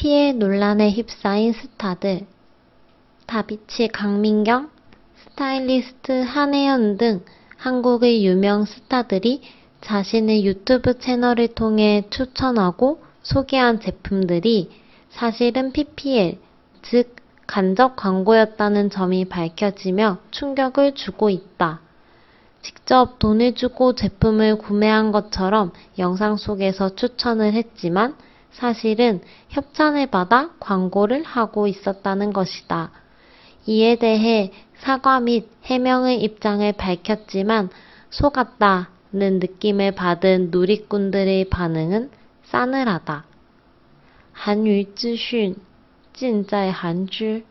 PPL 논란에 휩싸인 스타들 다비치 강민경, 스타일리스트 한혜연 등 한국의 유명 스타들이 자신의 유튜브 채널을 통해 추천하고 소개한 제품들이 사실은 PPL, 즉 간접 광고였다는 점이 밝혀지며 충격을 주고 있다. 직접 돈을 주고 제품을 구매한 것처럼 영상 속에서 추천을 했지만 사실은 협찬을 받아 광고를 하고 있었다는 것이다. 이에 대해 사과 및 해명의 입장을 밝혔지만 속았다는 느낌을 받은 누리꾼들의 반응은 싸늘하다. 한유资讯尽在韩知